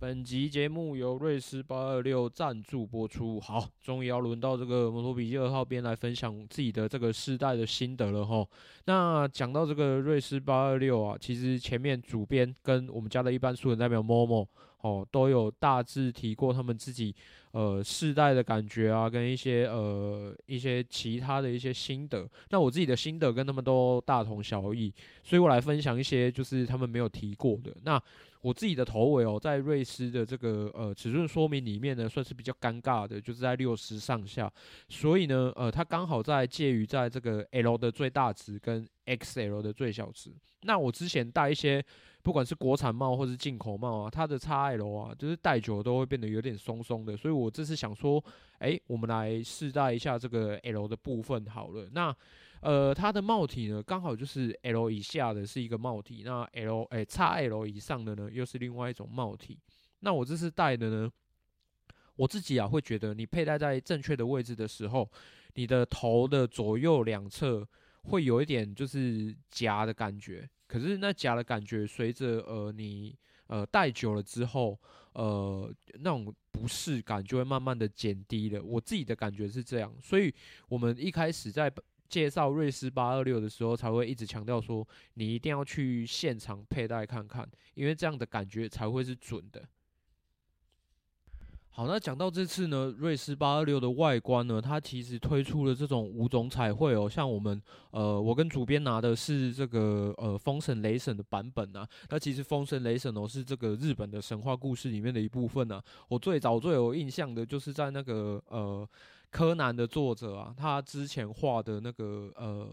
本集节目由瑞士八二六赞助播出。好，终于要轮到这个摩托笔记二号边来分享自己的这个世代的心得了哈。那讲到这个瑞士八二六啊，其实前面主编跟我们家的一般素人代表 Momo 哦，都有大致提过他们自己呃世代的感觉啊，跟一些呃一些其他的一些心得。那我自己的心得跟他们都大同小异，所以我来分享一些就是他们没有提过的。那我自己的头围哦，在瑞狮的这个呃尺寸说明里面呢，算是比较尴尬的，就是在六十上下，所以呢，呃，它刚好在介于在这个 L 的最大值跟 XL 的最小值。那我之前戴一些不管是国产帽或是进口帽啊，它的 XL 啊，就是戴久了都会变得有点松松的，所以我这次想说，诶，我们来试戴一下这个 L 的部分好了。那呃，它的帽体呢，刚好就是 L 以下的是一个帽体，那 L 诶 XL 以上的呢，又是另外一种帽体。那我这次戴的呢，我自己啊会觉得，你佩戴在正确的位置的时候，你的头的左右两侧会有一点就是夹的感觉。可是那假的感觉，随着呃你呃戴久了之后，呃那种不适感就会慢慢的减低了。我自己的感觉是这样，所以我们一开始在。介绍瑞斯八二六的时候，才会一直强调说，你一定要去现场佩戴看看，因为这样的感觉才会是准的。好，那讲到这次呢，瑞士八二六的外观呢，它其实推出了这种五种彩绘哦，像我们呃，我跟主编拿的是这个呃风神雷神的版本啊，那其实风神雷神哦是这个日本的神话故事里面的一部分啊，我最早最有印象的就是在那个呃。柯南的作者啊，他之前画的那个呃，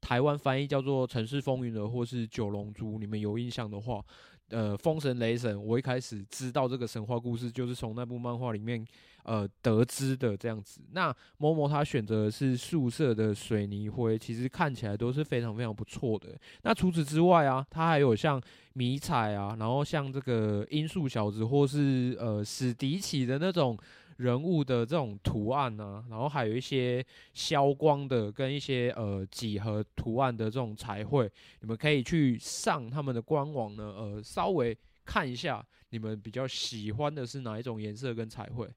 台湾翻译叫做《城市风云的》或是《九龙珠》，你们有印象的话，呃，风神雷神，我一开始知道这个神话故事，就是从那部漫画里面呃得知的这样子。那某某他选择的是素色的水泥灰，其实看起来都是非常非常不错的。那除此之外啊，他还有像迷彩啊，然后像这个音速小子或是呃史迪奇的那种。人物的这种图案呢、啊，然后还有一些消光的跟一些呃几何图案的这种彩绘，你们可以去上他们的官网呢，呃，稍微看一下，你们比较喜欢的是哪一种颜色跟彩绘。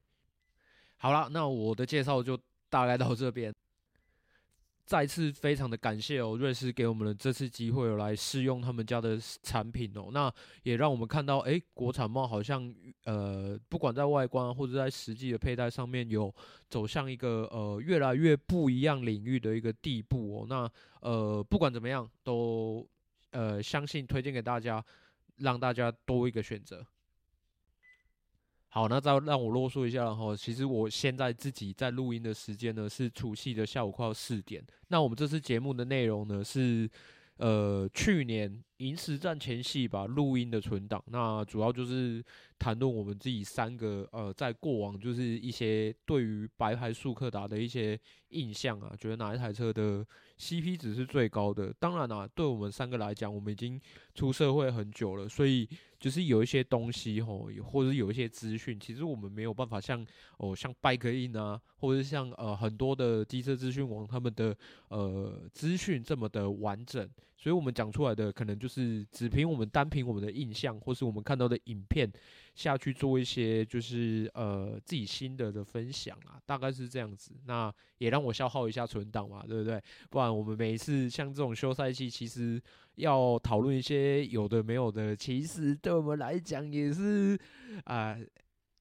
好了，那我的介绍就大概到这边。再次非常的感谢哦，瑞士给我们的这次机会来试用他们家的产品哦，那也让我们看到，诶，国产帽好像呃，不管在外观或者在实际的佩戴上面，有走向一个呃越来越不一样领域的一个地步哦。那呃，不管怎么样，都呃相信推荐给大家，让大家多一个选择。好，那再让我啰嗦一下，然后其实我现在自己在录音的时间呢是除夕的下午快要四点。那我们这次节目的内容呢是，呃，去年银石战前戏吧录音的存档。那主要就是谈论我们自己三个呃在过往就是一些对于白牌速克达的一些印象啊，觉得哪一台车的 CP 值是最高的。当然啦、啊，对我们三个来讲，我们已经出社会很久了，所以。就是有一些东西吼，或者是有一些资讯，其实我们没有办法像哦，像 Bike-In 啊，或者是像呃很多的机车资讯网他们的呃资讯这么的完整，所以我们讲出来的可能就是只凭我们单凭我们的印象，或是我们看到的影片下去做一些就是呃自己心得的分享啊，大概是这样子。那也让我消耗一下存档嘛，对不对？不然我们每一次像这种休赛期，其实。要讨论一些有的没有的，其实对我们来讲也是啊、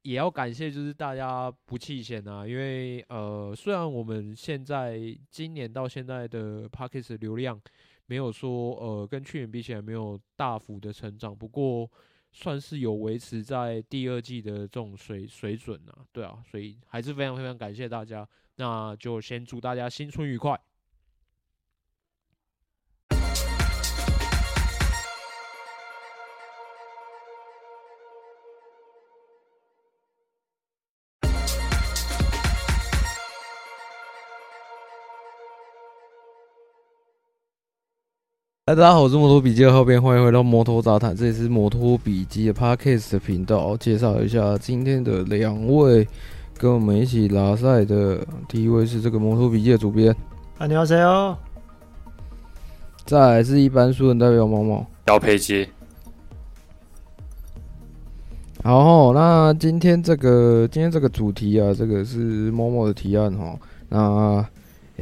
也要感谢就是大家不弃嫌啊，因为呃，虽然我们现在今年到现在的 Podcast 流量没有说呃跟去年比起来没有大幅的成长，不过算是有维持在第二季的这种水水准啊，对啊，所以还是非常非常感谢大家，那就先祝大家新春愉快。大家好，我是摩托笔记的后编，欢迎回到摩托杂谈，这里是摩托笔记的 Podcast 的频道。介绍一下今天的两位跟我们一起拉赛的，第一位是这个摩托笔记的主编，啊，你好，谁哦？再来是一般素人代表毛毛，姚佩杰。好，那今天这个今天这个主题啊，这个是某某的提案哈。那，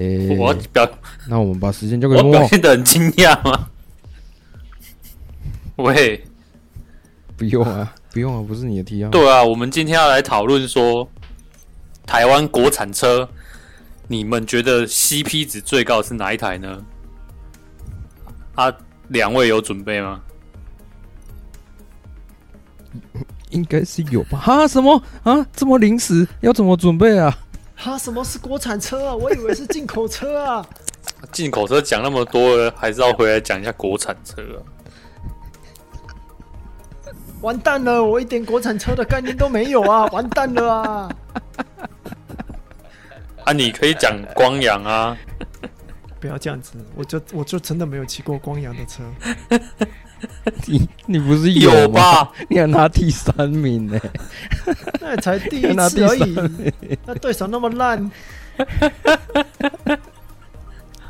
诶、欸，我表，那我们把时间交给默默。我表现的很惊讶吗？喂，不用啊，不用啊，不是你的提案。对啊，我们今天要来讨论说，台湾国产车，你们觉得 CP 值最高是哪一台呢？啊，两位有准备吗？应该是有吧？哈？什么啊？这么临时，要怎么准备啊？哈？什么是国产车啊？我以为是进口车啊！进口车讲那么多了，还是要回来讲一下国产车啊？完蛋了，我一点国产车的概念都没有啊！完蛋了啊！啊，你可以讲光阳啊！不要这样子，我就我就真的没有骑过光阳的车。你你不是有，有吧？你要拿第三名呢？那才第一次而已，那对手那么烂。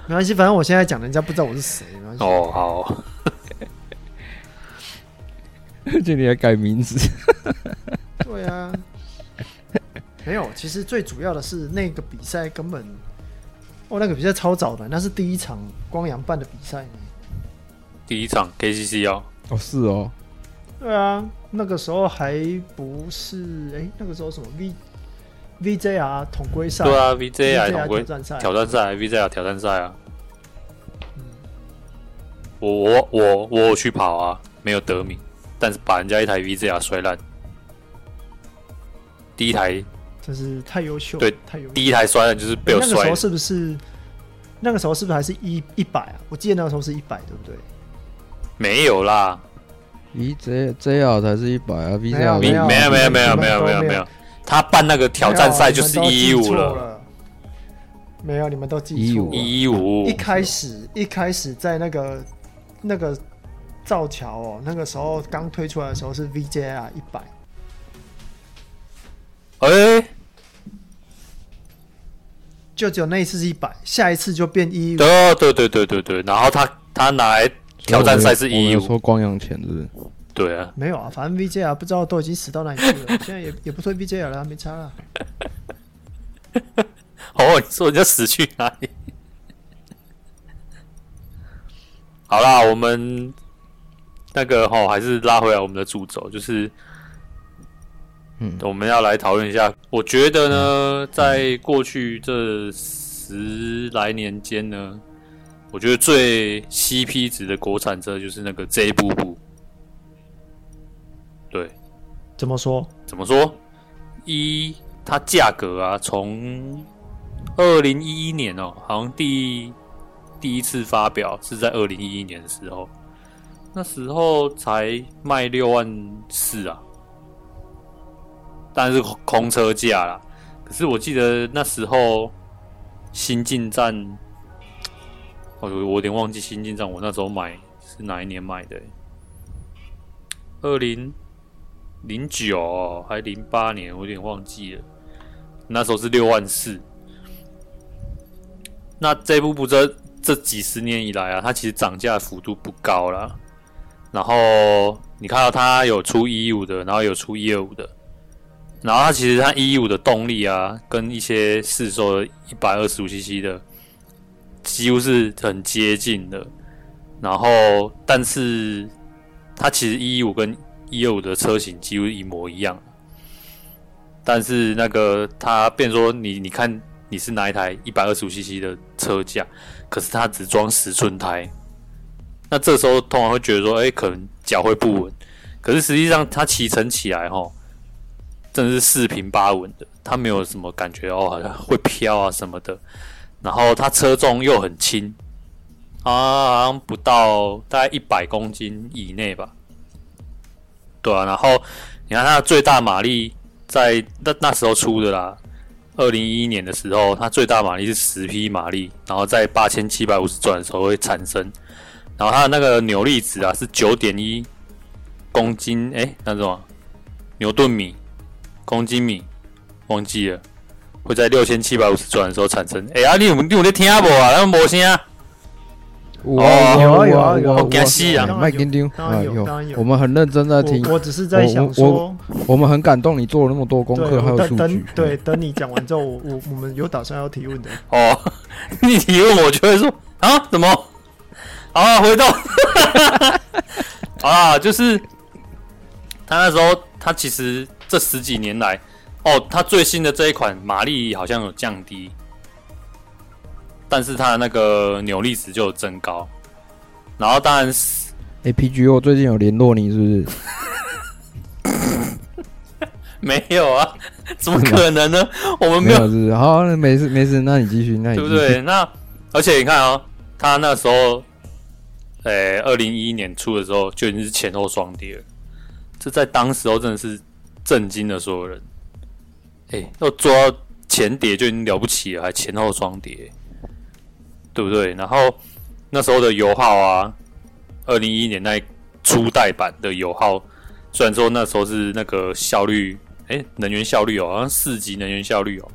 没关系，反正我现在讲，人家不知道我是谁。没关系哦，好。而且你还改名字？对啊。没有，其实最主要的是那个比赛根本，哦，那个比赛超早的，那是第一场光阳办的比赛。第一场 KCC 哦，哦是哦，对啊，那个时候还不是哎、欸，那个时候什么 V VJR 统规赛，对啊 VJR 统规挑战赛，挑战赛 VJR 挑战赛啊，嗯、我我我我去跑啊，没有得名，但是把人家一台 VJR 摔烂，第一台。真是太优秀，对，太优秀。第一台摔烂就是被我摔。那个时候是不是？那个时候是不是还是一一百啊？我记得那个时候是一百，对不对？没有啦咦 J J R 才是一百啊，V J R 没有没有没有没有没有没有没有，他办那个挑战赛就是一一五了。没有，你们都记错了。一一五。一开始一开始在那个那个造桥哦，那个时候刚推出来的时候是 V J R 一百。哎、欸，就只有那一次是一百，下一次就变一。对对对对对对，然后他他拿来挑战赛是一。说光阳前是不是？对啊，没有啊，反正 VJ 啊不知道都已经死到哪里去了，现在也也不推 VJR 了，没差了。哦，你说人家死去哪里？好啦，我们那个齁，还是拉回来我们的主轴，就是。嗯，我们要来讨论一下。我觉得呢，在过去这十来年间呢，我觉得最 CP 值的国产车就是那个 J 步步。对，怎么说？怎么说？一，它价格啊，从二零一一年哦，好像第第一次发表是在二零一一年的时候，那时候才卖六万四啊。但是空车价啦，可是我记得那时候新进站，我我有点忘记新进账，我那时候买是哪一年买的？二零零九还零八年，我有点忘记了。那时候是六万四。那这部部车这几十年以来啊，它其实涨价幅度不高啦。然后你看到它有出一一五的，然后有出一二五的。然后它其实它一一五的动力啊，跟一些市售的一百二十五 CC 的几乎是很接近的。然后，但是它其实一一五跟一二五的车型几乎一模一样。但是那个它变说你你看你是哪一台一百二十五 CC 的车架，可是它只装十寸胎。那这时候通常会觉得说，哎，可能脚会不稳。可是实际上它骑乘起来齁。真的是四平八稳的，它没有什么感觉哦，好像会飘啊什么的。然后它车重又很轻，啊，好像不到大概一百公斤以内吧。对啊，然后你看它的最大马力在那那时候出的啦，二零一一年的时候，它最大马力是十匹马力，然后在八千七百五十转的时候会产生。然后它的那个扭力值啊是九点一公斤，诶、欸，那什么牛顿米。公斤米忘记了，会在六千七百五十转的时候产生。哎、欸、呀，你有你有在听不啊？那么魔性啊？我有啊有啊有啊我给戏啊麦金丁当然有当然有我们很认真在听，我我只是在想说，我们很感动，你做了那么多功课还有数据。对，等你讲完之后，我我我们有打算要提问的。哦，你提问我就会说啊，怎么？啊，回到，啊，就是他那时候，他其实这十几年来，哦，它最新的这一款马力好像有降低。但是它的那个扭力值就有增高，然后当然是，APGO 最近有联络你是不是？没有啊，怎么可能呢？我们没有，没有是，是好，没事没事，那你继续，那你对不对？那而且你看哦，他那时候，诶，二零一一年初的时候就已经是前后双跌了，这在当时候真的是震惊了所有人。诶，要做到前碟就已经了不起了，还前后双碟。对不对？然后那时候的油耗啊，二零一一年那初代版的油耗，虽然说那时候是那个效率，哎，能源效率哦，好像四级能源效率哦，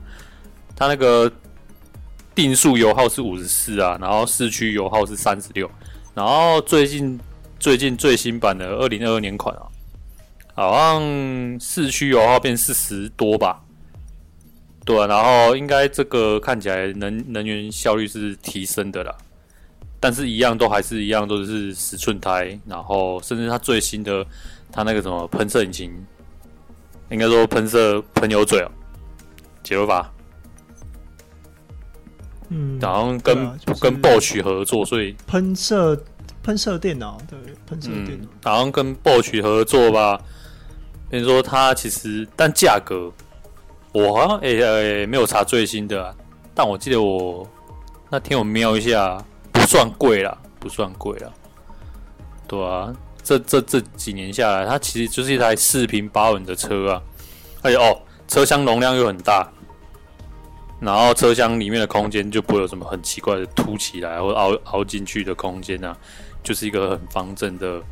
它那个定速油耗是五十四啊，然后市区油耗是三十六，然后最近最近最新版的二零二二年款啊，好像市区油耗变四十多吧。对啊，然后应该这个看起来能能源效率是提升的啦，但是一样都还是一样都是十寸胎，然后甚至它最新的它那个什么喷射引擎，应该说喷射喷油嘴哦，解流阀，嗯，然后跟、啊就是、跟 Bosch 合作，所以喷射喷射电脑对喷射电脑，嗯，然后跟 Bosch 合作吧，比如说它其实但价格。我好像诶诶、没有查最新的、啊，但我记得我那天我瞄一下，不算贵啦，不算贵啦。对啊，这这这几年下来，它其实就是一台四平八稳的车啊，而且哦，车厢容量又很大，然后车厢里面的空间就不会有什么很奇怪的凸起来或凹凹进去的空间啊，就是一个很方正的。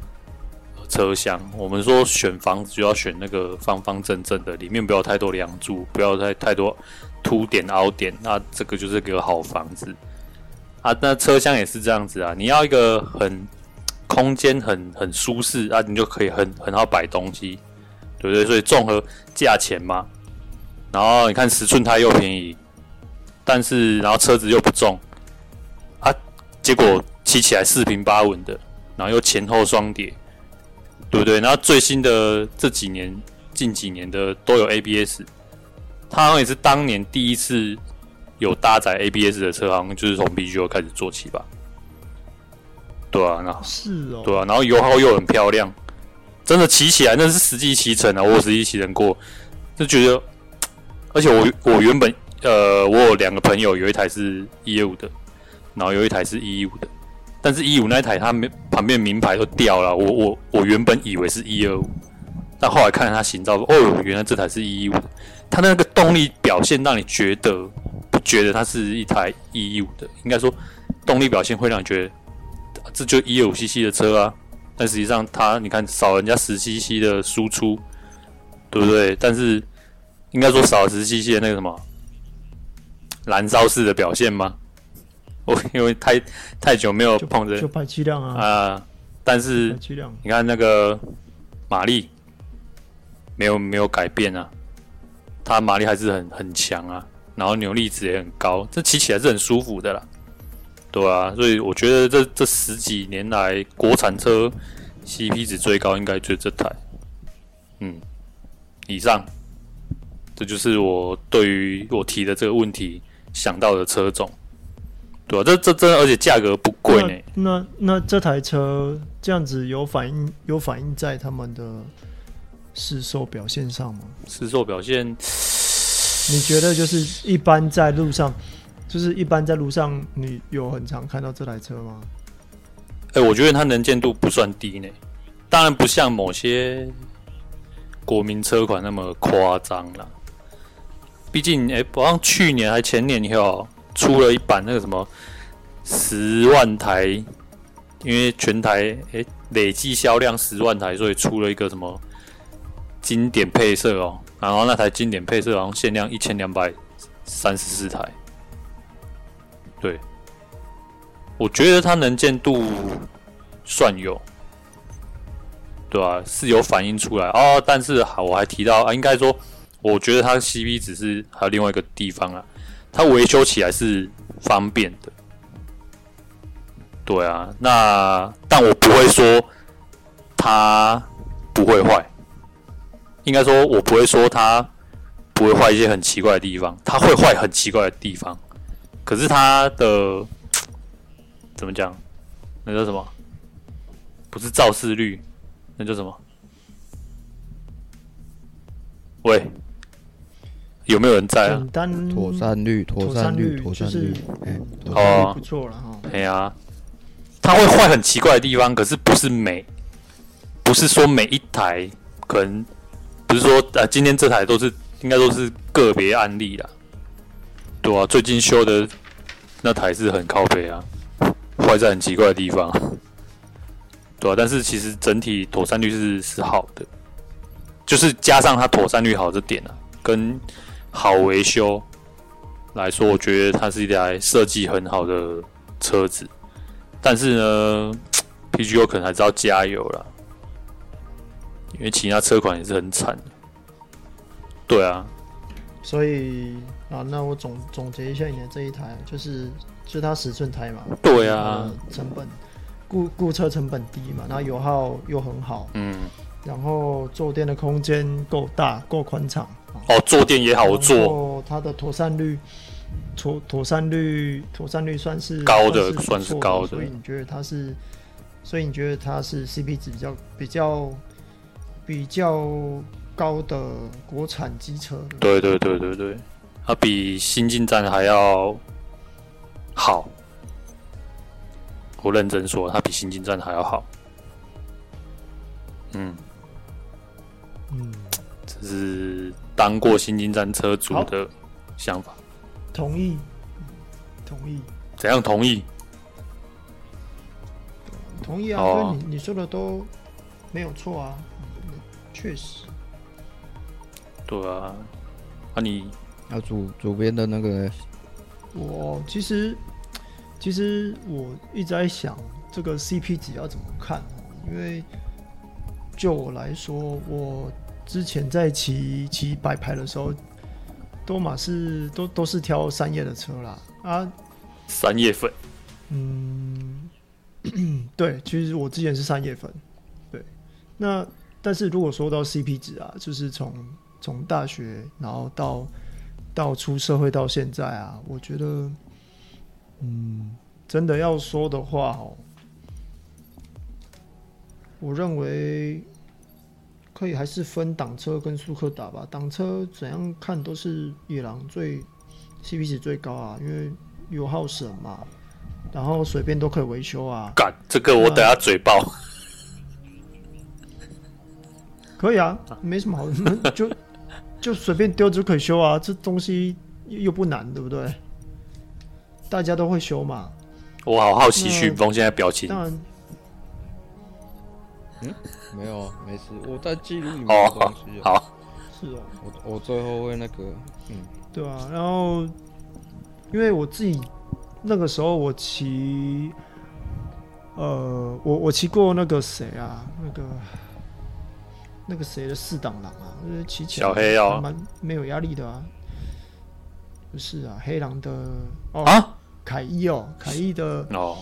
车厢，我们说选房子就要选那个方方正正的，里面不要太多梁柱，不要太太多凸点凹点，那这个就是个好房子啊。那车厢也是这样子啊，你要一个很空间很很舒适啊，你就可以很很好摆东西，对不对？所以综合价钱嘛，然后你看十寸胎又便宜，但是然后车子又不重啊，结果骑起来四平八稳的，然后又前后双碟。对不对？然后最新的这几年、近几年的都有 ABS，它好像也是当年第一次有搭载 ABS 的车，好像就是从 B G O 开始做起吧。对啊，那是哦。对啊，然后油耗又很漂亮，真的骑起来那是实际骑乘啊！我实际骑乘过，就觉得，而且我我原本呃，我有两个朋友，有一台是一二五的，然后有一台是一一五的。但是一五那台，它没旁边名牌都掉了。我我我原本以为是一二五，但后来看它行照，哦，原来这台是一一五。它那个动力表现让你觉得不觉得它是一台一一五的，应该说动力表现会让你觉得这就一二五 CC 的车啊。但实际上它你看少人家十 CC 的输出，对不对？但是应该说少十 CC 的那个什么燃烧式的表现吗？我因为太太久没有碰着，就排气量啊啊、呃！但是你看那个马力没有没有改变啊，它马力还是很很强啊，然后扭力值也很高，这骑起来是很舒服的啦，对啊，所以我觉得这这十几年来国产车 CP 值最高应该就是这台，嗯，以上，这就是我对于我提的这个问题想到的车种。对啊，这这真的，而且价格不贵呢。那那，那这台车这样子有反映有反映在他们的市售表现上吗？市售表现，你觉得就是一般在路上，就是一般在路上，你有很常看到这台车吗？哎、欸，我觉得它能见度不算低呢，当然不像某些国民车款那么夸张啦。毕竟，哎、欸，好像去年还前年以后。出了一版那个什么十万台，因为全台诶、欸、累计销量十万台，所以出了一个什么经典配色哦。然后那台经典配色好像限量一千两百三十四台。对，我觉得它能见度算有，对吧、啊？是有反映出来哦。但是好，我还提到啊，应该说，我觉得它 CP 只是还有另外一个地方啊，它维修起来是方便的。对啊，那但我不会说它不会坏，应该说我不会说它不会坏一些很奇怪的地方，它会坏很奇怪的地方，可是它的。怎么讲？那叫什么？不是肇事率，那叫什么？喂，有没有人在啊？妥善率，妥善率，妥善率，哦，不错了哈。哎呀，它会坏很奇怪的地方，可是不是每，不是说每一台，可能不是说呃，今天这台都是，应该都是个别案例啦。对啊，最近修的那台是很靠北啊。坏在很奇怪的地方，对啊，但是其实整体妥善率是是好的，就是加上它妥善率好这点啊，跟好维修来说，我觉得它是一台设计很好的车子。但是呢，PGO 可能还是要加油啦，因为其他车款也是很惨。对啊，所以啊，那我总总结一下你的这一台就是。就是它十寸胎嘛，对啊，成本固固车成本低嘛，然后油耗又很好，嗯，然后坐垫的空间够大够宽敞，哦，坐垫也好坐，它的妥善率，妥妥善率妥善率算是高的，算是，算是高的，所以你觉得它是，所以你觉得它是 CP 值比较比较比较高的国产机车？对对对对对，它比新进站还要。好，我认真说，它比新进站还要好。嗯嗯，这是当过新金站车主的想法。同意，同意。怎样同意？同意啊！所以你你说的都没有错啊，确实。对啊，那、啊、你要主主编的那个。我其实，其实我一直在想这个 CP 值要怎么看，因为就我来说，我之前在骑骑白牌的时候，都马是都都是挑三叶的车啦啊，三叶粉，嗯，对，其实我之前是三叶粉，对，那但是如果说到 CP 值啊，就是从从大学然后到。到出社会到现在啊，我觉得，嗯，真的要说的话哦，我认为可以还是分挡车跟速克打吧。挡车怎样看都是野狼最 CP 值最高啊，因为油耗省嘛，然后随便都可以维修啊。干，这个我等下嘴爆。可以啊，没什么好，就。就随便丢就可以修啊，这东西又不难，对不对？大家都会修嘛。我好好奇旭峰现在表情。当然，嗯，没有，没事，我在记录里面的东西。哦，好，是哦，我我最后会那个，嗯，对啊，然后因为我自己那个时候我骑，呃，我我骑过那个谁啊，那个。那个谁的四档狼啊，就是骑起来小黑哦，蛮没有压力的啊。不是啊，黑狼的哦啊，凯一哦，凯伊的哦，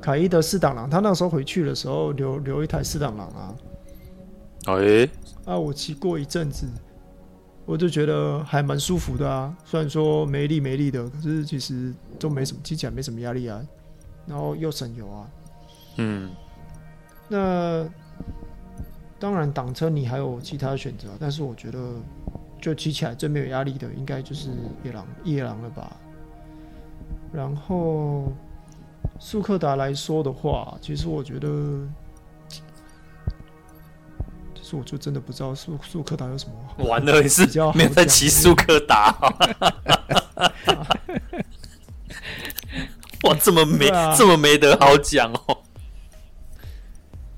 凯伊的四档狼，他那时候回去的时候留留一台四档狼啊。哎、欸，啊，我骑过一阵子，我就觉得还蛮舒服的啊。虽然说没力没力的，可是其实都没什么，骑起来没什么压力啊。然后又省油啊。嗯，那。当然，挡车你还有其他的选择，但是我觉得，就骑起来最没有压力的，应该就是野狼野狼了吧。然后，速克达来说的话，其实我觉得，其实我就真的不知道苏苏克达有什么。完了，你是没有在骑苏克达？哇，这么没、啊、这么没得好讲哦。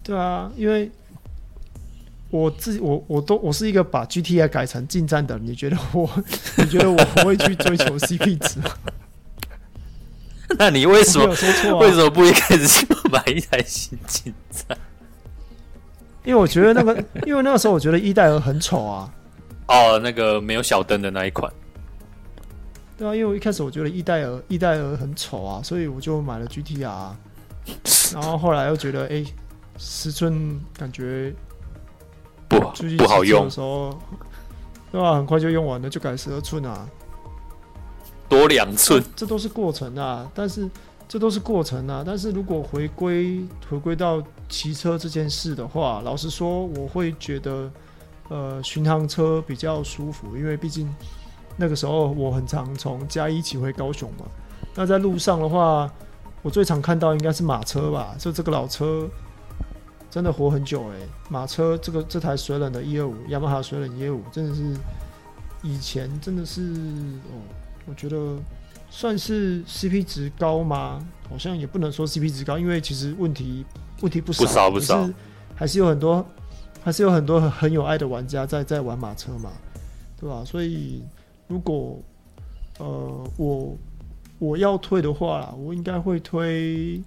对啊，因为。我自己，我我都我是一个把 GTI 改成近战的，你觉得我，你觉得我不会去追求 CP 值吗？那你为什么、为什么不一开始就买一台新进站？因为我觉得那个，因为那个时候我觉得一代儿很丑啊。哦，那个没有小灯的那一款。对啊，因为我一开始我觉得一代儿一代儿很丑啊，所以我就买了 GTR。然后后来又觉得，哎、欸，十寸感觉不不好用的时候，对吧、啊？很快就用完了，就改十二寸啊，多两寸。这都是过程啊，但是这都是过程啊。但是如果回归回归到骑车这件事的话，老实说，我会觉得，呃，巡航车比较舒服，因为毕竟。那个时候我很常从嘉义骑回高雄嘛，那在路上的话，我最常看到应该是马车吧，就这个老车真的活很久哎、马车这个这台水冷的一二五，雅马哈水冷一二五真的是以前真的是哦，我觉得算是 CP 值高吗？好像也不能说 CP 值高，因为其实问题问题不少，不少不少，还是有很多还是有很多很很有爱的玩家在在玩马车嘛，对吧？所以。如果，呃，我我要推的话啦，我应该会推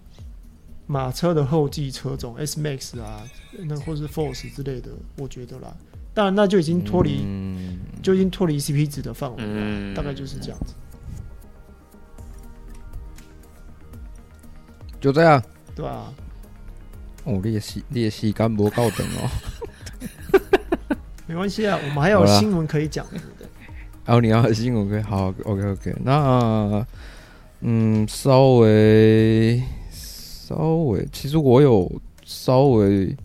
马车的后继车种 S Max 啊，那或是 Force 之类的，我觉得啦。当然，那就已经脱离，嗯、就已经脱离 CP 值的范围了，嗯、大概就是这样子。就这样，对啊。哦，你的时你的时间不够长哦。没关系啊，我们还有新闻可以讲。然后你要新闻可以好，OK OK。那嗯，稍微稍微，其实我有稍微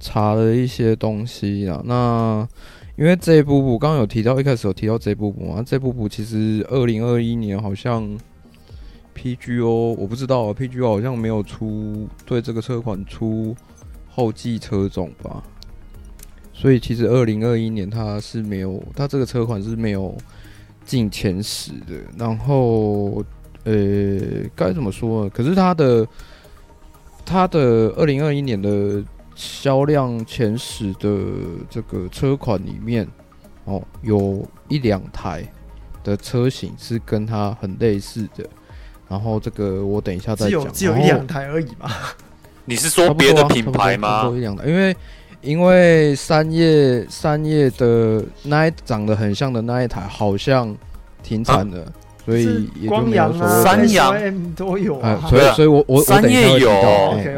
查了一些东西啊。那因为这部部刚刚有提到，一开始有提到这部部嘛，这部部其实二零二一年好像 PGO 我不知道啊，PGO 好像没有出对这个车款出后继车种吧。所以其实二零二一年它是没有，它这个车款是没有进前十的。然后，呃，该怎么说呢？可是它的它的二零二一年的销量前十的这个车款里面，哦，有一两台的车型是跟它很类似的。然后这个我等一下再讲。只有只有一两台而已嘛？你是说别的品牌吗？一两台，因为。因为三叶三叶的那一长得很像的那一台好像停产了，啊、所以也就没有说三阳都有啊。所以，所以我我三叶有，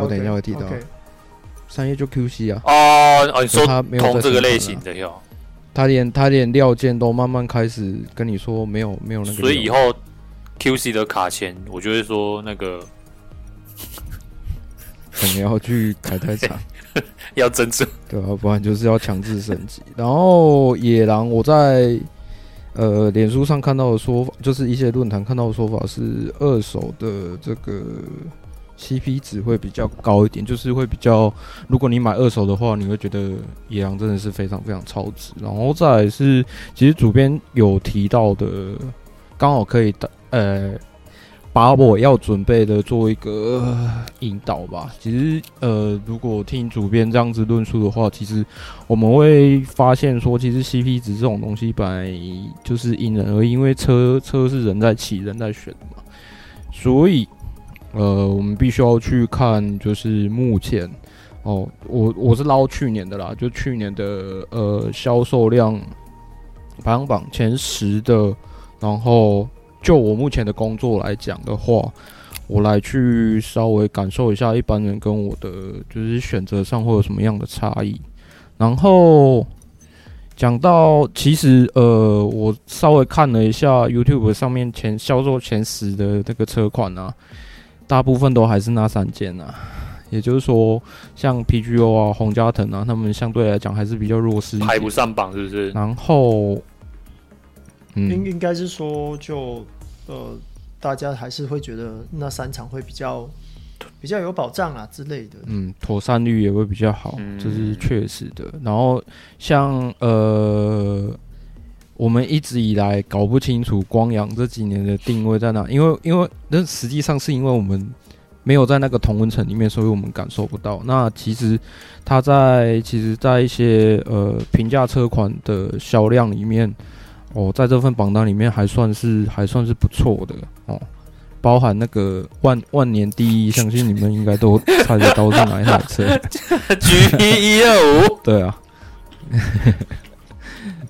我等一下会提到。三叶就 QC 啊。哦哦，你说他没有同这个类型的哟。他连他连料件都慢慢开始跟你说没有没有那个。所以以后 QC 的卡钳，我就会说那个 可能要去开台厂。要珍珠，对啊，不然就是要强制升级。然后野狼，我在呃脸书上看到的说法，就是一些论坛看到的说法是，二手的这个 CP 值会比较高一点，就是会比较，如果你买二手的话，你会觉得野狼真的是非常非常超值。然后再来是，其实主编有提到的，刚好可以的，呃。把我要准备的做一个引导吧。其实，呃，如果听主编这样子论述的话，其实我们会发现说，其实 CP 值这种东西本来就是因人而异，因为车车是人在骑、人在选嘛。所以，呃，我们必须要去看，就是目前哦，我我是捞去年的啦，就去年的呃销售量排行榜前十的，然后。就我目前的工作来讲的话，我来去稍微感受一下一般人跟我的就是选择上会有什么样的差异。然后讲到其实呃，我稍微看了一下 YouTube 上面前销售前十的这个车款啊，大部分都还是那三件啊，也就是说像 PGO 啊、洪家腾啊，他们相对来讲还是比较弱势，排不上榜是不是？然后。应应该是说，就呃，大家还是会觉得那三场会比较比较有保障啊之类的。嗯，妥善率也会比较好，这是确实的。然后像呃，我们一直以来搞不清楚光阳这几年的定位在哪，因为因为那实际上是因为我们没有在那个同温层里面，所以我们感受不到。那其实它在其实，在一些呃平价车款的销量里面。哦，在这份榜单里面还算是还算是不错的哦。包含那个万万年第一，相信你们应该都猜得到是哪一台车。G T 一二五，对啊，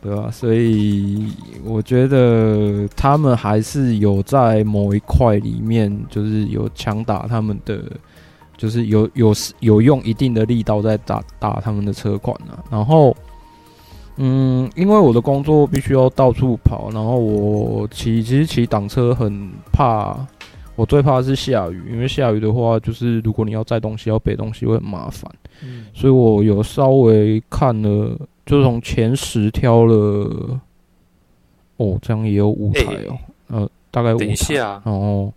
对啊，所以我觉得他们还是有在某一块里面，就是有强打他们的，就是有有有用一定的力道在打打他们的车款啊。然后，嗯，因为我的工作必须要到处跑，然后我骑其实骑挡车很怕。我最怕的是下雨，因为下雨的话，就是如果你要载东西、要背东西会很麻烦。嗯，所以我有稍微看了，就从前十挑了。哦，这样也有五台哦，欸、呃，大概五台。等一下，然后，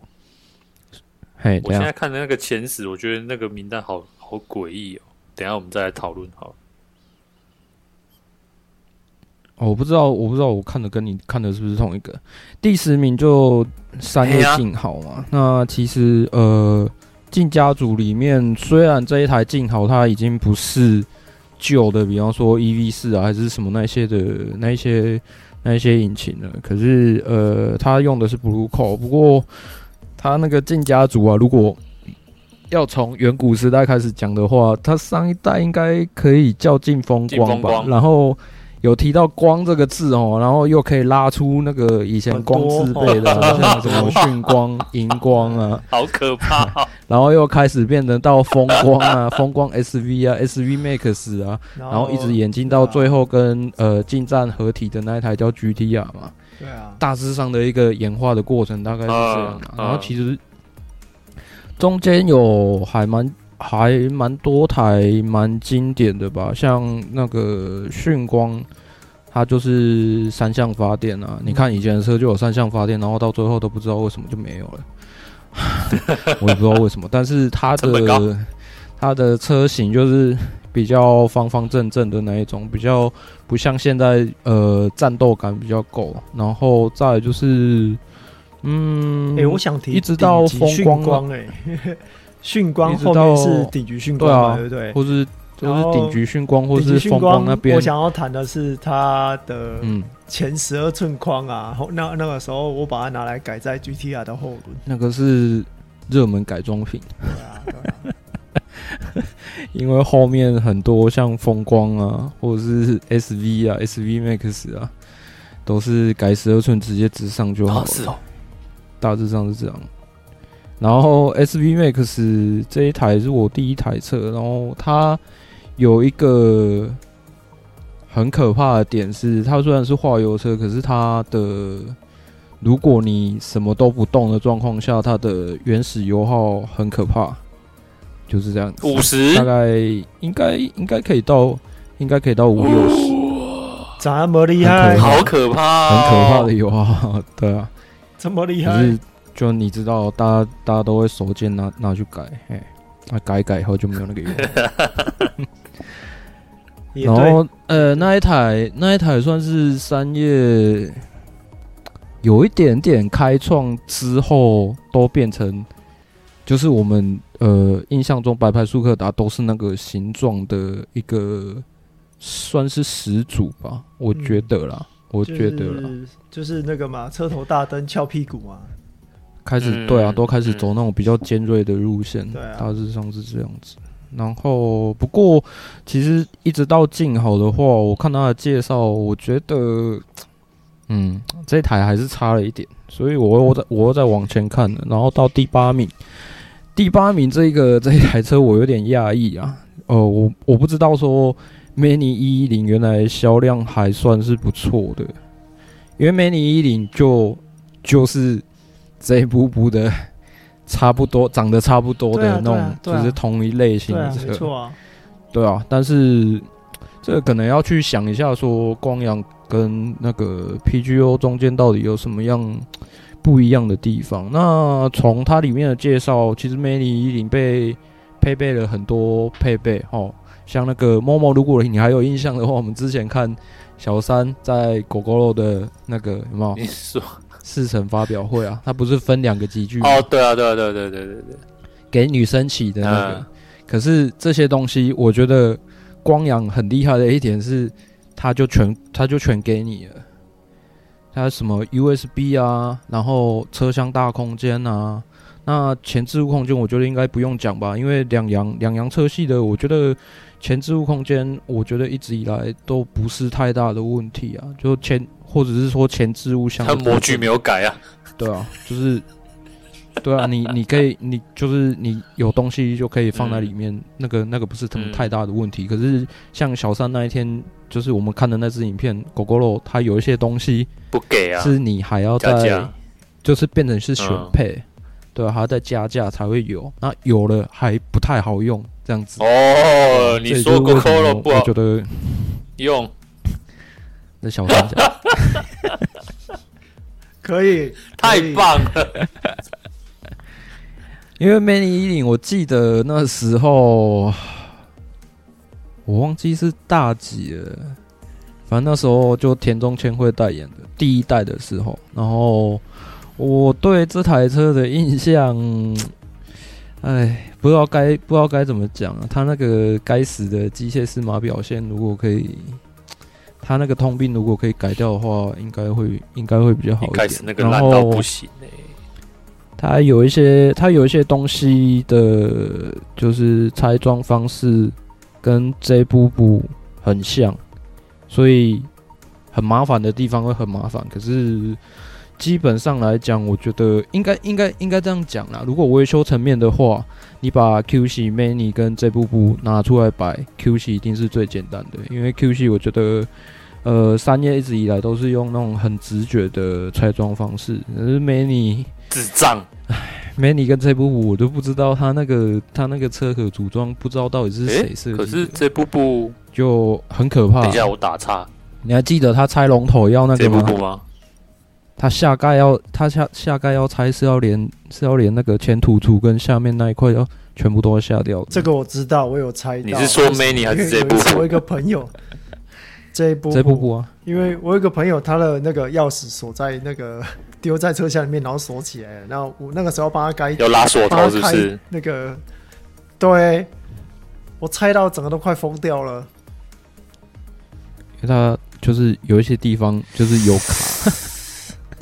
嘿，我现在看的那个前十，我觉得那个名单好好诡异哦。等一下我们再来讨论好了。哦，我不知道，我不知道，我看的跟你看的是不是同一个？第十名就三叶静好嘛。啊、那其实呃，进家族里面，虽然这一台静好它已经不是旧的，比方说 EV 四啊，还是什么那些的那一些那一些引擎呢，可是呃，它用的是 Blue Core。不过它那个进家族啊，如果要从远古时代开始讲的话，它上一代应该可以叫劲风光吧，光然后。有提到“光”这个字哦，然后又可以拉出那个以前光字辈的，像什么迅光、荧光啊，好可怕、哦。然后又开始变成到风光啊，风光 SV 啊，SV Max 啊，然后一直演进到最后跟呃近战合体的那一台叫 GTR 嘛。对啊，大致上的一个演化的过程大概是这样。然后其实中间有还蛮。还蛮多台蛮经典的吧，像那个迅光，它就是三相发电啊。你看以前的车就有三相发电，然后到最后都不知道为什么就没有了，我也不知道为什么。但是它的它的车型就是比较方方正正的那一种，比较不像现在呃战斗感比较够。然后再就是嗯，哎、欸，我想提一直到风光哎。迅光后面是顶级迅光，对不对？或是或是顶级迅光，或是风光那边。我想要谈的是它的嗯前十二寸框啊，那那个时候我把它拿来改在 GTR 的后轮，那个是热门改装品。对啊，对啊。因为后面很多像风光啊，或者是 SV 啊、SV Max 啊，都是改十二寸直接直上就好了。是哦，大致上是这样。然后 SV Max 这一台是我第一台车，然后它有一个很可怕的点是，它虽然是化油车，可是它的如果你什么都不动的状况下，它的原始油耗很可怕，就是这样子，五十？大概应该应该可以到，应该可以到五六十，这么厉害，好可怕，很可怕的油耗，对啊，这么厉害。就你知道，大家大家都会手贱拿拿去改，嘿，那改一改以后就没有那个用。然后呃，那一台那一台算是三叶有一点点开创之后，都变成就是我们呃印象中白牌速克达都是那个形状的一个算是始祖吧，我觉得啦，嗯、我觉得啦，就是、就是那个嘛，车头大灯翘屁股嘛。开始对啊，都开始走那种比较尖锐的路线，大致上是这样子。然后不过其实一直到静好的话，我看他的介绍，我觉得嗯，这台还是差了一点，所以我又在我又在往前看了。然后到第八名，第八名这个这一台车我有点讶异啊，呃，我我不知道说 Mini 一一零原来销量还算是不错的，因为 Mini 一一零就就是。这一步步的差不多，长得差不多的那种，就是同一类型的车，没错啊，对啊。但是这个可能要去想一下，说光阳跟那个 PGO 中间到底有什么样不一样的地方？那从它里面的介绍，其实 Mini 已经被配备了很多配备哦，像那个 Momo，如果你还有印象的话，我们之前看小三在 Gogoro 的那个有没有？你说。试乘发表会啊，它不是分两个级距哦，对啊，对啊，对对对对对，给女生起的那个。可是这些东西，我觉得光阳很厉害的一点是，他就全他就全给你了。它什么 USB 啊，然后车厢大空间啊，那前置物空间我觉得应该不用讲吧，因为两阳两阳车系的，我觉得前置物空间我觉得一直以来都不是太大的问题啊，就前或者是说前置物箱，它模具没有改啊，对啊，就是。对啊，你你可以，你就是你有东西就可以放在里面，嗯、那个那个不是什么太大的问题。嗯、可是像小三那一天，就是我们看的那支影片，狗狗肉它有一些东西不给啊，是你还要再，就是变成是选配，嗯、对、啊，还要再加价才会有。那有了还不太好用，这样子。哦，你说狗狗肉不好，我觉得用 那小三讲，可以，太棒了。因为 Many 一零，我记得那时候我忘记是大几了，反正那时候就田中千惠代言的第一代的时候，然后我对这台车的印象，哎，不知道该不知道该怎么讲啊。他那个该死的机械式码表现，如果可以，他那个通病如果可以改掉的话，应该会应该会比较好一点。开始那个烂到不行欸。它有一些，他有一些东西的，就是拆装方式跟 J 步步很像，所以很麻烦的地方会很麻烦。可是基本上来讲，我觉得应该应该应该这样讲啦。如果维修层面的话，你把 Q C Many 跟 J 步步拿出来摆，Q C 一定是最简单的，因为 Q C 我觉得，呃，三叶一直以来都是用那种很直觉的拆装方式，可是 Many。智障，唉，Many 跟这部部我都不知道他那个他那个车壳组装不知道到底是谁设计的。可是这部部就很可怕。等一下我打岔，你还记得他拆龙头要那个吗？这部部吗？他下盖要他下下盖要拆是要连是要连那个前突出跟下面那一块要全部都要下掉。这个我知道，我有拆。你是说 Many 还是这部部？我一个朋友，这一部这部部啊，因为我有一个朋友，他的那个钥匙锁在那个。丢在车厢里面，然后锁起来。然后我那个时候帮他开，有拉锁头是不是？那个，对，我猜到整个都快疯掉了。因为他就是有一些地方就是有卡。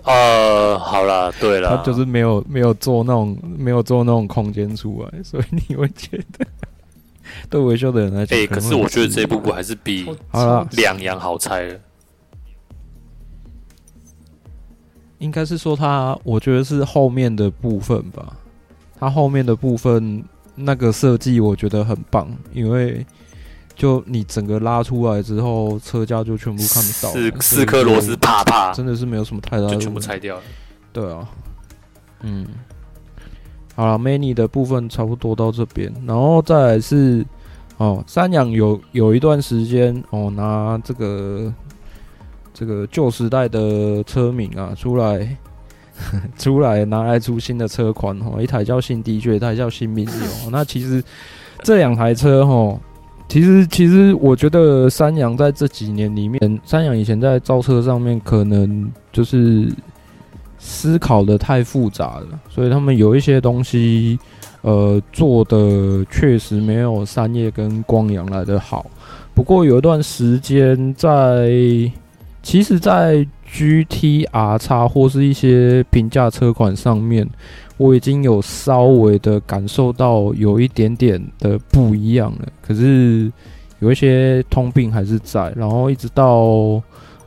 呃，好啦，对了，他就是没有没有做那种没有做那种空间出来，所以你会觉得 对维修的人来讲，哎，可是我觉得这部分还是比两样好拆了。应该是说他，我觉得是后面的部分吧。他后面的部分那个设计，我觉得很棒，因为就你整个拉出来之后，车架就全部看不到，四四颗螺丝啪啪，真的是没有什么太大的，就全部拆掉了。对啊，嗯，好了，Many 的部分差不多到这边，然后再来是哦，三阳有有一段时间哦，拿这个。这个旧时代的车名啊，出来 出来拿来出新的车款哦，一台叫新 DJ，，一台叫新 Mini 哦。那其实这两台车哈，其实其实我觉得三阳在这几年里面，三阳以前在造车上面可能就是思考的太复杂了，所以他们有一些东西呃做的确实没有三叶跟光阳来的好。不过有一段时间在。其实，在 GTR 叉或是一些平价车款上面，我已经有稍微的感受到有一点点的不一样了。可是有一些通病还是在。然后一直到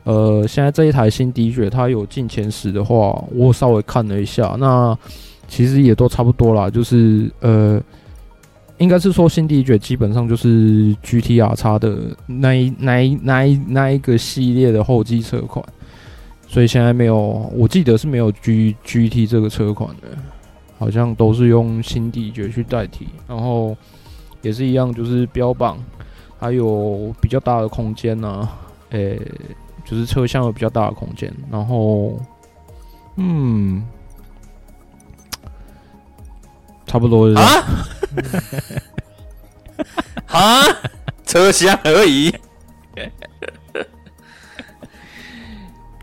呃，现在这一台新迪爵它有进前十的话，我稍微看了一下，那其实也都差不多啦，就是呃。应该是说新迪爵基本上就是 GTR 的那一那一那一那一个系列的后继车款，所以现在没有，我记得是没有 G GT 这个车款的，好像都是用新地爵去代替，然后也是一样，就是标榜还有比较大的空间呐、啊，诶、欸，就是车厢有比较大的空间，然后嗯。差不多是啊，啊，车厢而已。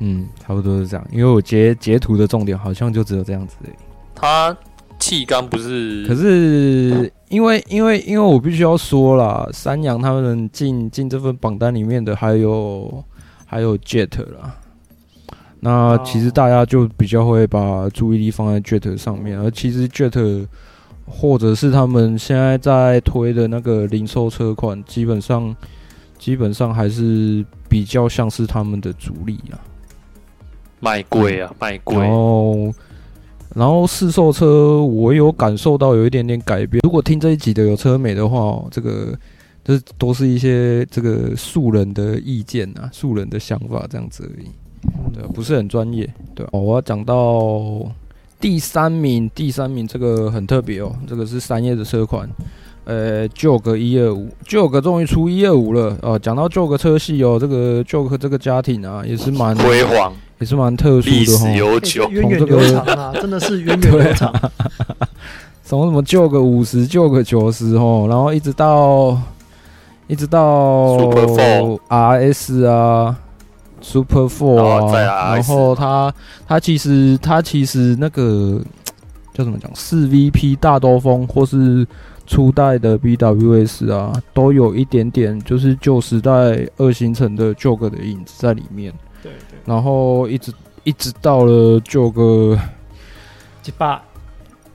嗯，差不多是这样。因为我截截图的重点好像就只有这样子。它气缸不是？可是因为因为因为我必须要说啦，三阳他们进进这份榜单里面的还有还有 Jet 啦。那其实大家就比较会把注意力放在 Jet 上面，而其实 Jet 或者是他们现在在推的那个零售车款，基本上基本上还是比较像是他们的主力啊，卖贵啊，卖贵。然后，然后试售车我有感受到有一点点改变。如果听这一集的有车美的话，这个这都是一些这个素人的意见啊，素人的想法这样子而已。对，不是很专业。对，哦，我要讲到第三名，第三名这个很特别哦，这个是三叶的车款，呃，Juke 一二五，Juke 终于出一二五了哦。讲到 Juke 车系哦，这个 Juke 这个家庭啊，也是蛮辉煌，也是蛮特殊的，历史悠久，源远流长啊，真的是源远流长。从什么 Juke 五十，Juke 九十哦，然后一直到一直到 Super RS 啊。Super Four 啊，然后它它其实它其实那个叫怎么讲，四 VP 大兜风或是初代的 BWS 啊，都有一点点就是旧时代二行程的 Juke 的影子在里面。对对。然后一直一直到了 Juke 几把，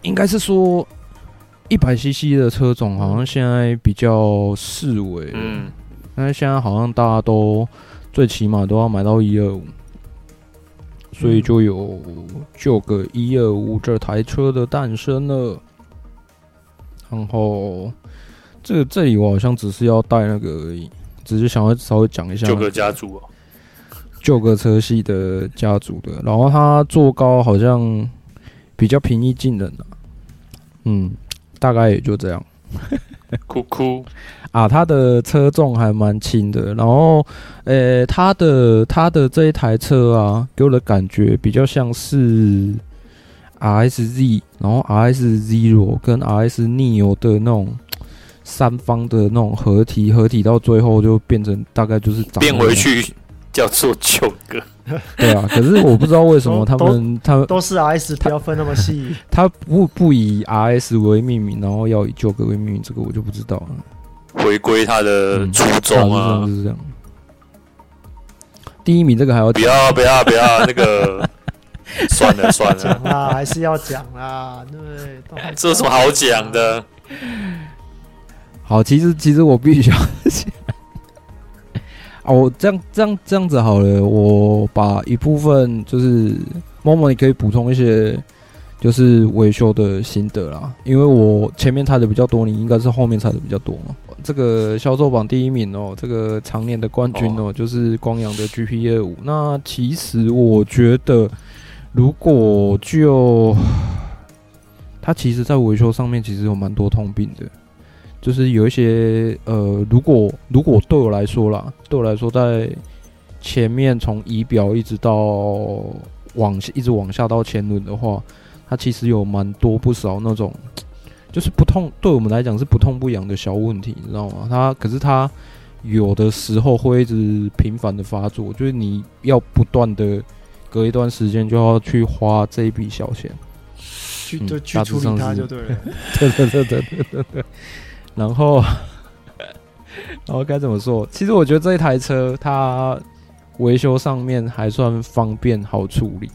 应该是说一百 CC 的车种好像现在比较式微，嗯，但是现在好像大家都。最起码都要买到一二五，所以就有 Juke 一二五这台车的诞生了。然后，这这里我好像只是要带那个而已，只是想要稍微讲一下 Juke 家族哦，Juke 车系的家族的。然后它坐高好像比较平易近人啊，嗯，大概也就这样。哭哭。啊，它的车重还蛮轻的，然后，呃、欸，它的它的这一台车啊，给我的感觉比较像是 RSZ，然后 RS Zero 跟 RS Neo 的那种三方的那种合体，合体到最后就变成大概就是长变回去叫做九个。对啊，可是我不知道为什么他们他们都是 RS，不要分那么细。他不不以 RS 为命名，然后要以九个为命名，这个我就不知道了。回归他的初衷啊，嗯、是这样。第一名这个还要不要不要不要那个，算了算了，讲啦，还是要讲啦，对不对？这有什么好讲的？好，其实其实我必须要讲 啊，我这样这样这样子好了，我把一部分就是默默你可以补充一些。就是维修的心得啦，因为我前面踩的比较多，你应该是后面踩的比较多嘛。这个销售榜第一名哦，这个常年的冠军哦，就是光阳的 GP25。那其实我觉得，如果就它其实在维修上面，其实有蛮多通病的，就是有一些呃，如果如果对我来说啦，对我来说，在前面从仪表一直到往一直往下到前轮的话。它其实有蛮多不少那种，就是不痛，对我们来讲是不痛不痒的小问题，你知道吗？它可是它有的时候会一直频繁的发作，就是你要不断的隔一段时间就要去花这一笔小钱，去就去处理它就对了。对对对对对对对。然后，然后该怎么说？其实我觉得这一台车它维修上面还算方便好处理。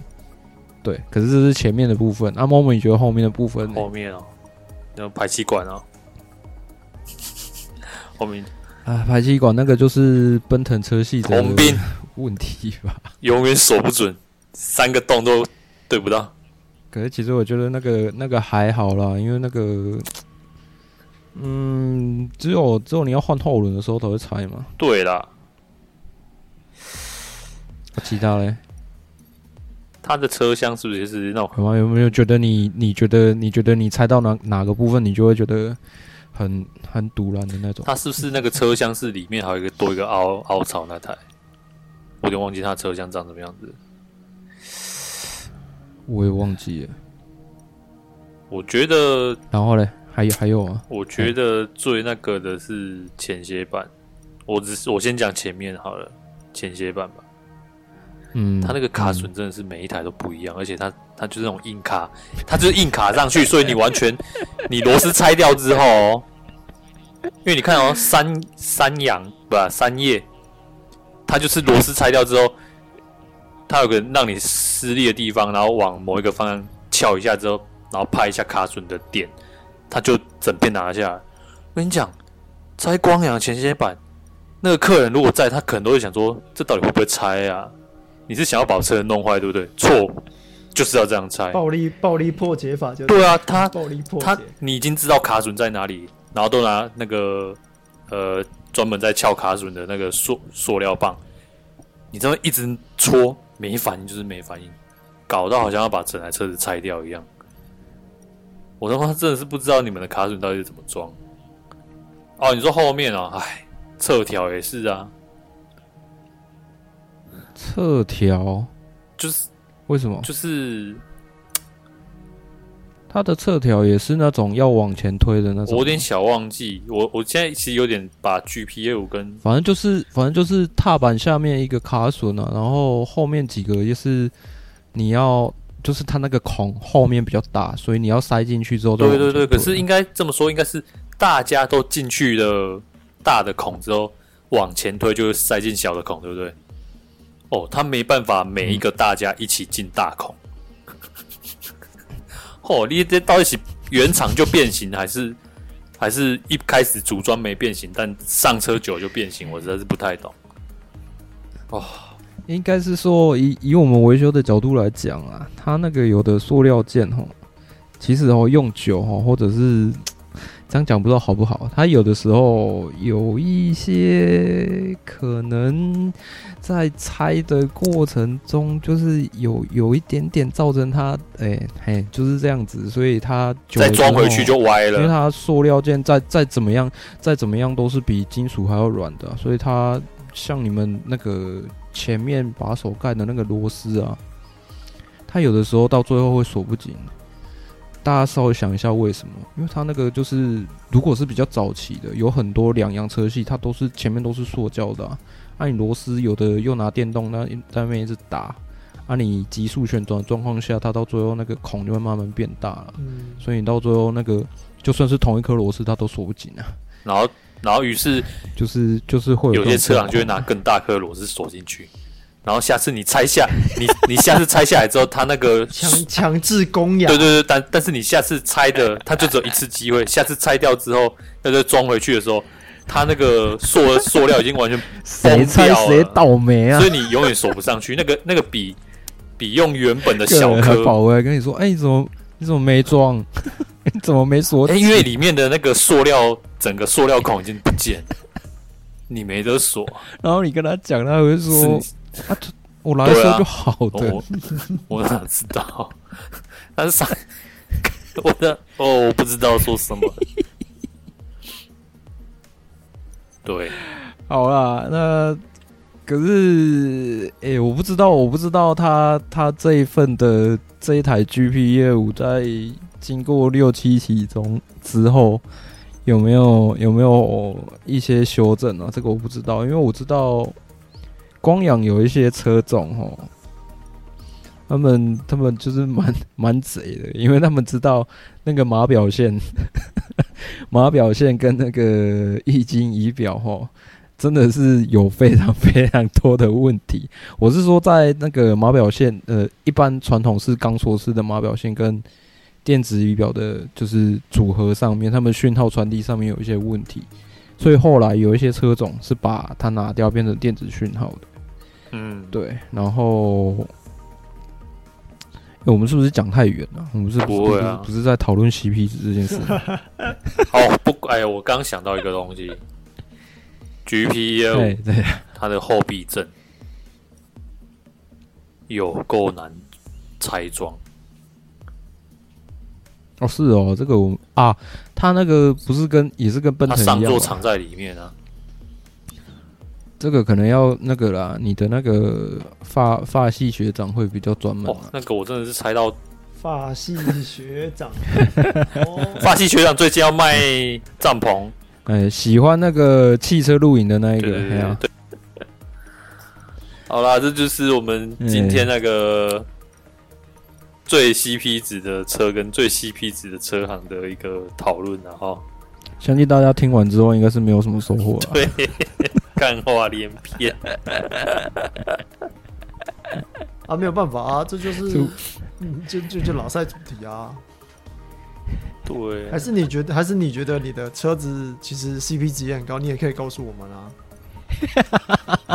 对，可是这是前面的部分。那 Momo 你觉得后面的部分？后面哦，那排气管哦，后面啊，排气管那个就是奔腾车系的通病问题吧？永远锁不准，三个洞都对不到。可是其实我觉得那个那个还好啦，因为那个，嗯，只有只有你要换后轮的时候才会拆吗。对啦，其他嘞？它的车厢是不是也是那种？有吗？有没有觉得你？你觉得？你觉得你猜到哪哪个部分，你就会觉得很很堵然的那种？它是不是那个车厢是里面还有一个多一个凹凹槽那台？我有点忘记它车厢长什么样子。我也忘记了。我觉得，然后嘞，还有还有啊？我觉得最那个的是前斜板。我只是我先讲前面好了，前斜板吧。嗯，它那个卡榫真的是每一台都不一样，嗯、而且它它就是那种硬卡，它就是硬卡上去，所以你完全你螺丝拆掉之后，哦，因为你看哦，三三阳不三叶，它就是螺丝拆掉之后，它有个让你撕裂的地方，然后往某一个方向翘一下之后，然后拍一下卡榫的点，它就整片拿下来。我跟你讲，拆光阳前些版，那个客人如果在，他可能都会想说：这到底会不会拆啊？你是想要把车弄坏，对不对？错，就是要这样拆。暴力暴力破解法就对啊，他暴力破解他你已经知道卡榫在哪里，然后都拿那个呃专门在撬卡榫的那个塑塑料棒，你这么一直戳，没反应就是没反应，搞到好像要把整台车子拆掉一样。我他妈真的是不知道你们的卡榫到底是怎么装。哦，你说后面哦，哎，侧条也是啊，侧条就是为什么？就是它的侧条也是那种要往前推的那种。我有点小忘记，我我现在其实有点把 G P A 五跟反正就是反正就是踏板下面一个卡榫啊，然后后面几个也是你要，就是它那个孔后面比较大，所以你要塞进去之后。对对对，可是应该这么说，应该是。大家都进去了大的孔之后，往前推就会塞进小的孔，对不对？哦，他没办法每一个大家一起进大孔。嗯、哦，你这到底是原厂就变形，还是还是一开始组装没变形，但上车久就变形？我实在是不太懂。哦，应该是说以以我们维修的角度来讲啊，它那个有的塑料件哦，其实哦用久哦，或者是。这样讲不知道好不好？它有的时候有一些可能在拆的过程中，就是有有一点点造成它，哎、欸、嘿，就是这样子，所以它再装回去就歪了。因为它塑料件再再怎么样，再怎么样都是比金属还要软的，所以它像你们那个前面把手盖的那个螺丝啊，它有的时候到最后会锁不紧。大家稍微想一下为什么？因为它那个就是，如果是比较早期的，有很多两阳车系，它都是前面都是塑胶的啊。啊你螺丝有的又拿电动，那在那边一直打，啊，你急速旋转状况下，它到最后那个孔就会慢慢变大了。嗯。所以你到最后那个，就算是同一颗螺丝，它都锁不紧啊。然后，然后于是就是就是会有，有些车行就会拿更大颗螺丝锁进去。然后下次你拆下，你你下次拆下来之后，它那个强强制供氧。对对对，但但是你下次拆的，它就只有一次机会。下次拆掉之后，要再装回去的时候，他那个塑塑 料已经完全谁拆谁倒霉啊！所以你永远锁不上去。那个那个比比用原本的小颗。宝贝跟你说，哎，你怎么你怎么没装？你怎么没锁？哎，因为里面的那个塑料，整个塑料孔已经不见，你没得锁。然后你跟他讲，他会说。啊，我来说就好的，啊、我，我哪知道？他是上我的哦，我不知道说什么。对，好啦，那可是，哎、欸，我不知道，我不知道他他这一份的这一台 GP 业务，在经过六七期中之后，有没有有没有一些修正啊？这个我不知道，因为我知道。光阳有一些车种哦，他们他们就是蛮 蛮贼的，因为他们知道那个码表线，码表线跟那个液晶仪表哈，真的是有非常非常多的问题。我是说，在那个码表线，呃，一般传统是钢索式的码表线跟电子仪表的，就是组合上面，他们讯号传递上面有一些问题，所以后来有一些车种是把它拿掉，变成电子讯号的。嗯，对，然后，欸、我们是不是讲太远了？我们是不会啊，不是在讨论 CP 值这件事。哦，不，哎，我刚想到一个东西，GP 对对，它的后避震有够难拆装。哦，是哦，这个我啊，它那个不是跟也是跟奔腾一样，它上座藏在里面啊。这个可能要那个啦，你的那个发发系学长会比较专门。哦，那个我真的是猜到发系学长，发系学长最近要卖帐篷。哎，喜欢那个汽车露营的那一个。对，对。好啦，这就是我们今天那个最 CP 值的车跟最 CP 值的车行的一个讨论了哈。相信大家听完之后应该是没有什么收获。对。干话连篇。啊，没有办法啊，这就是就就就老赛主题啊。对，还是你觉得，还是你觉得你的车子其实 CP 值也很高，你也可以告诉我们啊。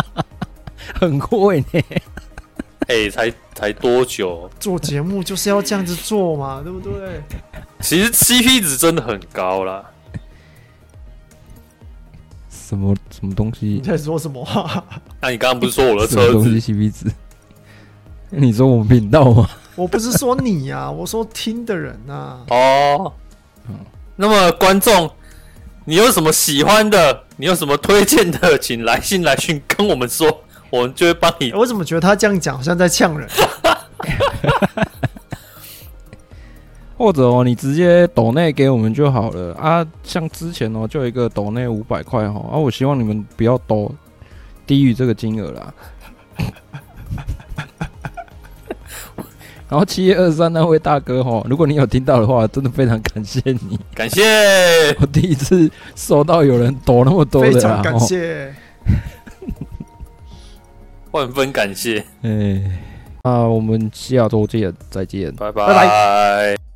很贵呢。哎、欸，才才多久？做节目就是要这样子做嘛，对不对？其实 CP 值真的很高啦。什么什么东西？你在说什么话？那你刚刚不是说我的车子 CP 值？你说我们频道吗？我不是说你呀、啊，我说听的人呐、啊。哦，那么观众，你有什么喜欢的？你有什么推荐的？请来信来讯跟我们说。我们就会帮你。我怎么觉得他这样讲好像在呛人？或者哦，你直接抖内给我们就好了啊。像之前哦，就有一个抖内五百块哈啊，我希望你们不要抖低于这个金额啦。然后七月二十三那位大哥哈，如果你有听到的话，真的非常感谢你，感谢。我第一次收到有人抖那么多的，非常感谢。万分感谢，哎，那我们下周见，再见，拜拜。拜拜。